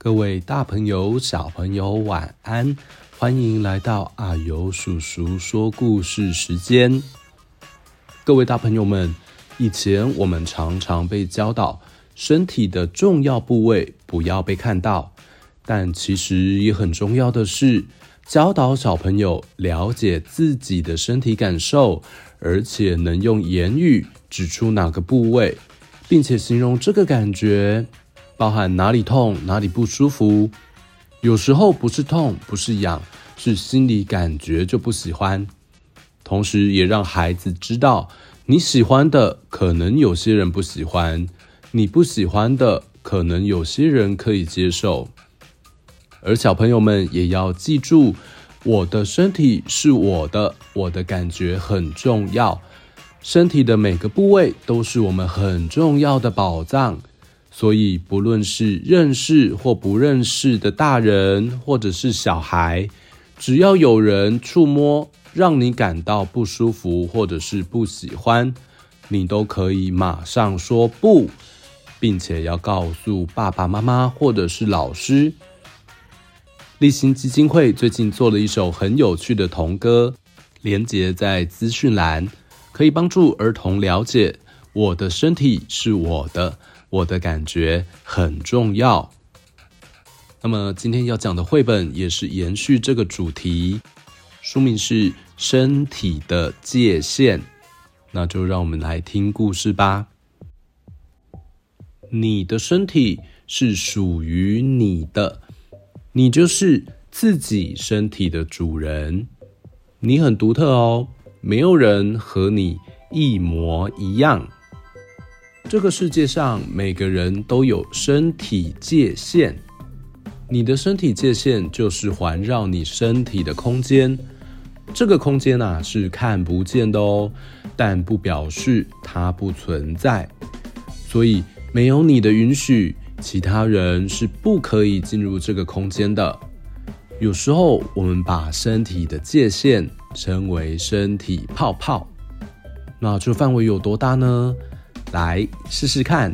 各位大朋友、小朋友，晚安！欢迎来到阿尤叔叔说故事时间。各位大朋友们，以前我们常常被教导，身体的重要部位不要被看到，但其实也很重要的是，教导小朋友了解自己的身体感受，而且能用言语指出哪个部位，并且形容这个感觉。包含哪里痛，哪里不舒服，有时候不是痛，不是痒，是心里感觉就不喜欢。同时，也让孩子知道，你喜欢的可能有些人不喜欢，你不喜欢的可能有些人可以接受。而小朋友们也要记住，我的身体是我的，我的感觉很重要。身体的每个部位都是我们很重要的宝藏。所以，不论是认识或不认识的大人，或者是小孩，只要有人触摸，让你感到不舒服，或者是不喜欢，你都可以马上说不，并且要告诉爸爸妈妈或者是老师。立新基金会最近做了一首很有趣的童歌，连结在资讯栏，可以帮助儿童了解我的身体是我的。我的感觉很重要。那么今天要讲的绘本也是延续这个主题，书名是《身体的界限》。那就让我们来听故事吧。你的身体是属于你的，你就是自己身体的主人。你很独特哦，没有人和你一模一样。这个世界上每个人都有身体界限，你的身体界限就是环绕你身体的空间。这个空间啊是看不见的哦，但不表示它不存在。所以没有你的允许，其他人是不可以进入这个空间的。有时候我们把身体的界限称为身体泡泡，那这范围有多大呢？来试试看，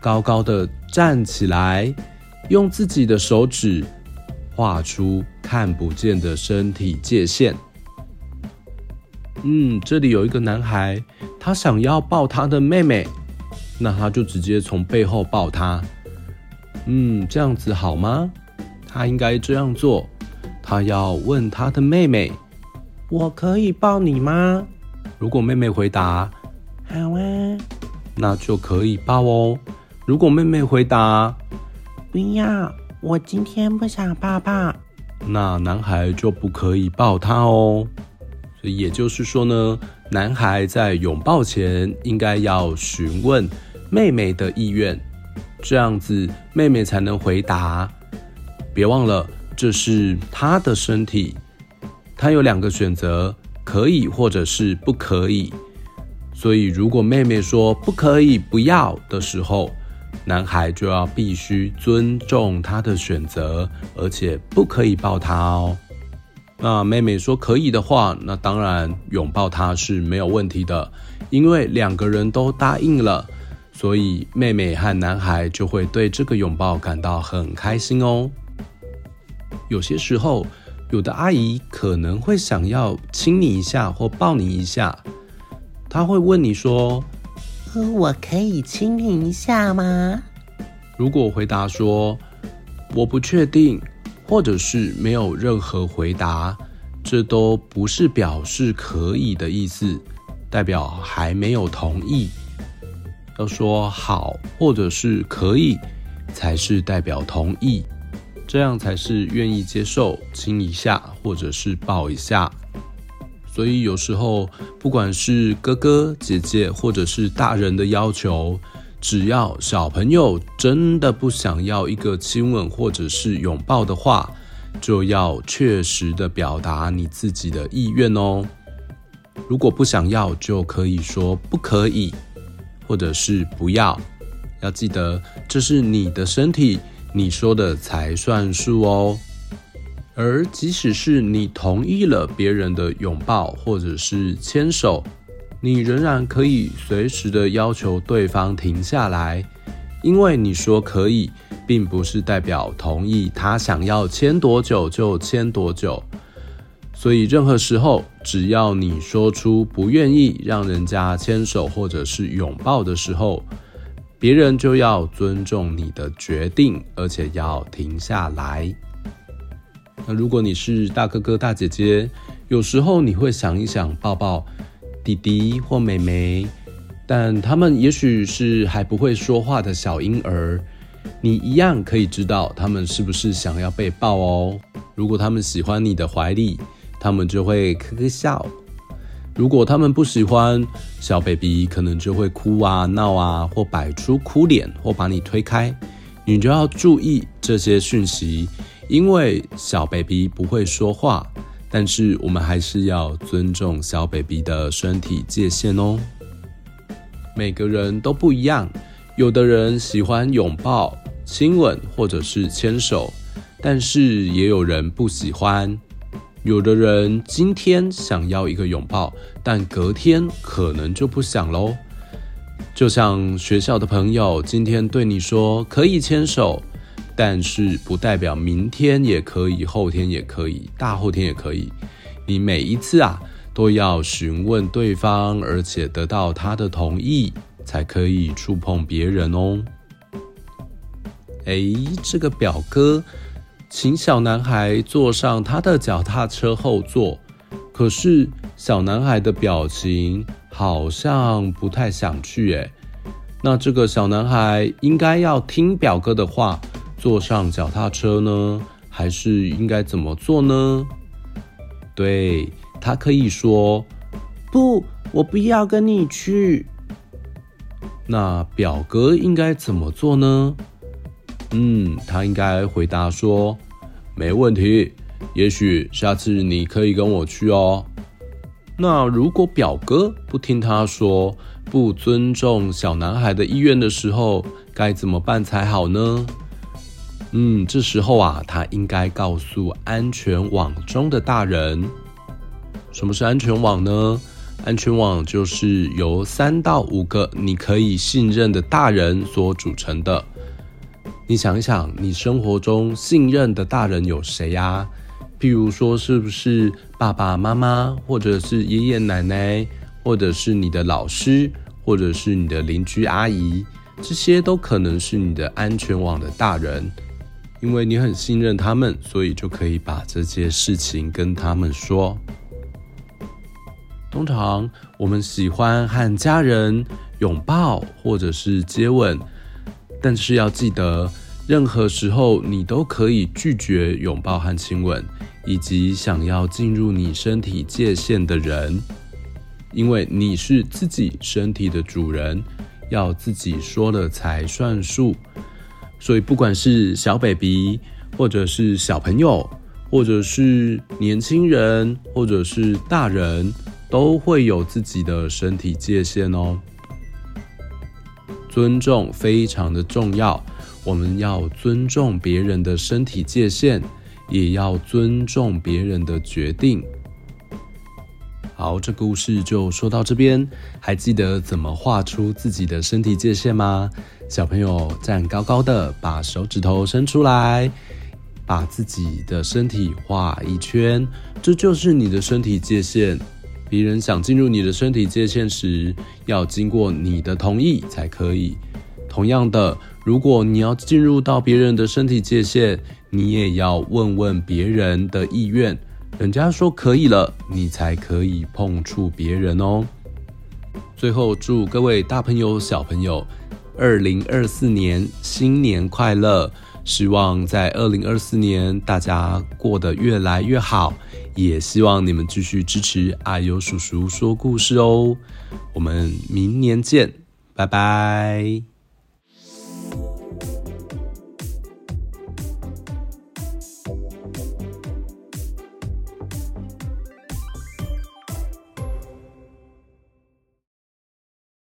高高的站起来，用自己的手指画出看不见的身体界限。嗯，这里有一个男孩，他想要抱他的妹妹，那他就直接从背后抱他。嗯，这样子好吗？他应该这样做。他要问他的妹妹：“我可以抱你吗？”如果妹妹回答：“好啊。”那就可以抱哦。如果妹妹回答不要，我今天不想抱抱，那男孩就不可以抱她哦。所以也就是说呢，男孩在拥抱前应该要询问妹妹的意愿，这样子妹妹才能回答。别忘了，这是她的身体，她有两个选择，可以或者是不可以。所以，如果妹妹说不可以、不要的时候，男孩就要必须尊重她的选择，而且不可以抱她哦。那妹妹说可以的话，那当然拥抱她是没有问题的，因为两个人都答应了，所以妹妹和男孩就会对这个拥抱感到很开心哦。有些时候，有的阿姨可能会想要亲你一下或抱你一下。他会问你说：“我可以亲你一下吗？”如果回答说“我不确定”，或者是没有任何回答，这都不是表示可以的意思，代表还没有同意。要说“好”或者是“可以”，才是代表同意。这样才是愿意接受亲一下或者是抱一下。所以有时候，不管是哥哥姐姐或者是大人的要求，只要小朋友真的不想要一个亲吻或者是拥抱的话，就要确实的表达你自己的意愿哦。如果不想要，就可以说不可以，或者是不要。要记得，这是你的身体，你说的才算数哦。而即使是你同意了别人的拥抱或者是牵手，你仍然可以随时的要求对方停下来，因为你说可以，并不是代表同意他想要牵多久就牵多久。所以，任何时候，只要你说出不愿意让人家牵手或者是拥抱的时候，别人就要尊重你的决定，而且要停下来。那如果你是大哥哥、大姐姐，有时候你会想一想抱抱弟弟或妹妹，但他们也许是还不会说话的小婴儿，你一样可以知道他们是不是想要被抱哦。如果他们喜欢你的怀里，他们就会呵呵笑。如果他们不喜欢，小 baby 可能就会哭啊、闹啊，或摆出哭脸，或把你推开。你就要注意这些讯息，因为小 baby 不会说话，但是我们还是要尊重小 baby 的身体界限哦。每个人都不一样，有的人喜欢拥抱、亲吻或者是牵手，但是也有人不喜欢。有的人今天想要一个拥抱，但隔天可能就不想喽。就像学校的朋友今天对你说可以牵手，但是不代表明天也可以，后天也可以，大后天也可以。你每一次啊都要询问对方，而且得到他的同意，才可以触碰别人哦。诶，这个表哥。请小男孩坐上他的脚踏车后座，可是小男孩的表情好像不太想去诶。那这个小男孩应该要听表哥的话，坐上脚踏车呢，还是应该怎么做呢？对，他可以说：“不，我不要跟你去。”那表哥应该怎么做呢？嗯，他应该回答说：“没问题，也许下次你可以跟我去哦。”那如果表哥不听他说，不尊重小男孩的意愿的时候，该怎么办才好呢？嗯，这时候啊，他应该告诉安全网中的大人。什么是安全网呢？安全网就是由三到五个你可以信任的大人所组成的。你想一想，你生活中信任的大人有谁呀？譬如说，是不是爸爸妈妈，或者是爷爷奶奶，或者是你的老师，或者是你的邻居阿姨，这些都可能是你的安全网的大人。因为你很信任他们，所以就可以把这些事情跟他们说。通常我们喜欢和家人拥抱，或者是接吻。但是要记得，任何时候你都可以拒绝拥抱和亲吻，以及想要进入你身体界限的人，因为你是自己身体的主人，要自己说了才算数。所以，不管是小 baby，或者是小朋友，或者是年轻人，或者是大人，都会有自己的身体界限哦。尊重非常的重要，我们要尊重别人的身体界限，也要尊重别人的决定。好，这故事就说到这边，还记得怎么画出自己的身体界限吗？小朋友站高高的，把手指头伸出来，把自己的身体画一圈，这就是你的身体界限。别人想进入你的身体界限时，要经过你的同意才可以。同样的，如果你要进入到别人的身体界限，你也要问问别人的意愿，人家说可以了，你才可以碰触别人哦。最后，祝各位大朋友、小朋友，二零二四年新年快乐！希望在二零二四年大家过得越来越好，也希望你们继续支持阿尤叔叔说故事哦。我们明年见，拜拜。